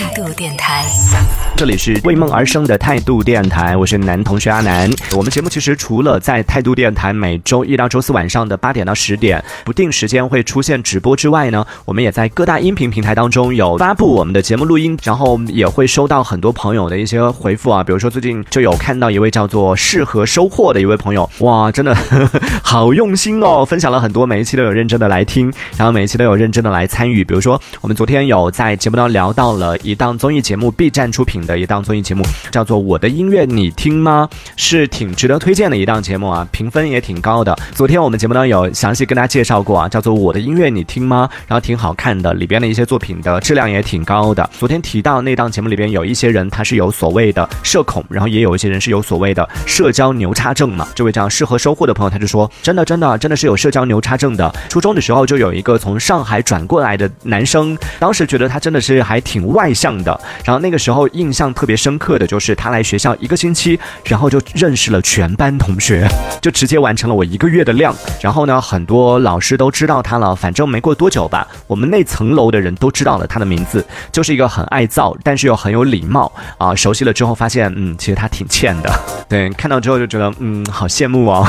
态度电台，这里是为梦而生的态度电台，我是男同学阿南。我们节目其实除了在态度电台每周一到周四晚上的八点到十点不定时间会出现直播之外呢，我们也在各大音频平台当中有发布我们的节目录音，然后也会收到很多朋友的一些回复啊，比如说最近就有看到一位叫做适合收获的一位朋友，哇，真的好用心哦，分享了很多，每一期都有认真的来听，然后每一期都有认真的来参与，比如说我们昨天有在节目当中聊到了一档综艺节目，B 站出品的一档综艺节目，叫做《我的音乐你听吗》，是挺值得推荐的一档节目啊，评分也挺高的。昨天我们节目呢有详细跟大家介绍过啊，叫做《我的音乐你听吗》，然后挺好看的，里边的一些作品的质量也挺高的。昨天提到那档节目里边有一些人他是有所谓的社恐，然后也有一些人是有所谓的社交牛叉症嘛。这位叫适合收获的朋友他就说，真的真的真的是有社交牛叉症的。初中的时候就有一个从上海转过来的男生，当时觉得他真的是还挺外向的。然后那个时候印象特别深刻的就是他来学校一个星期，然后就认识了全班同学，就直接完成了我一个月的量。然后呢，很多老师都知道他了。反正没过多久吧，我们那层楼的人都知道了他的名字，就是一个很爱造，但是又很有礼貌啊。熟悉了之后发现，嗯，其实他挺欠的。对，看到之后就觉得，嗯，好羡慕哦，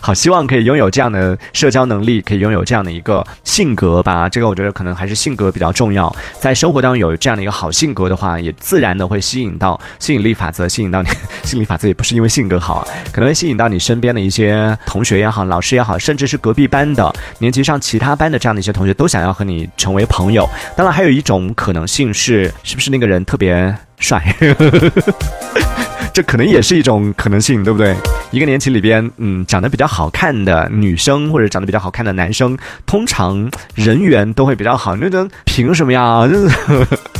好希望可以拥有这样的社交能力，可以拥有这样的一个性格吧。这个我觉得可能还是性格比较重要，在生活当中有这样的一个好性格的话，也自然的会吸引到吸引力法则，吸引到你。吸引力法则也不是因为性格好，可能会吸引到你身边的一些同学也好，老师也好，甚至是隔壁班的、年级上其他班的这样的一些同学，都想要和你成为朋友。当然，还有一种可能性是，是不是那个人特别帅？这可能也是一种可能性，对不对？一个年级里边，嗯，长得比较好看的女生或者长得比较好看的男生，通常人缘都会比较好。那个凭什么呀？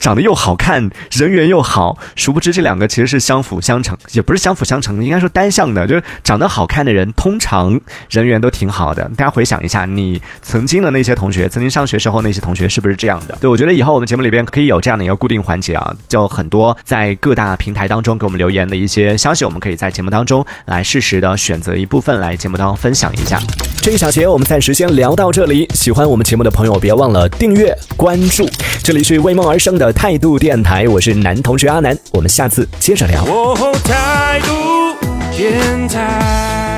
长得又好看，人缘又好，殊不知这两个其实是相辅相成，也不是相辅相成，应该说单向的。就是长得好看的人，通常人缘都挺好的。大家回想一下，你曾经的那些同学，曾经上学时候那些同学，是不是这样的？对我觉得以后我们节目里边可以有这样的一个固定环节啊，就很多在各大平台当中给我们留言的一些消息，我们可以在节目当中来适时的选择一部分来节目当中分享一下。这一小节我们暂时先聊到这里，喜欢我们节目的朋友别忘了订阅关注。这里是为梦而生的态度电台，我是男同学阿南，我们下次接着聊。哦，态度电台。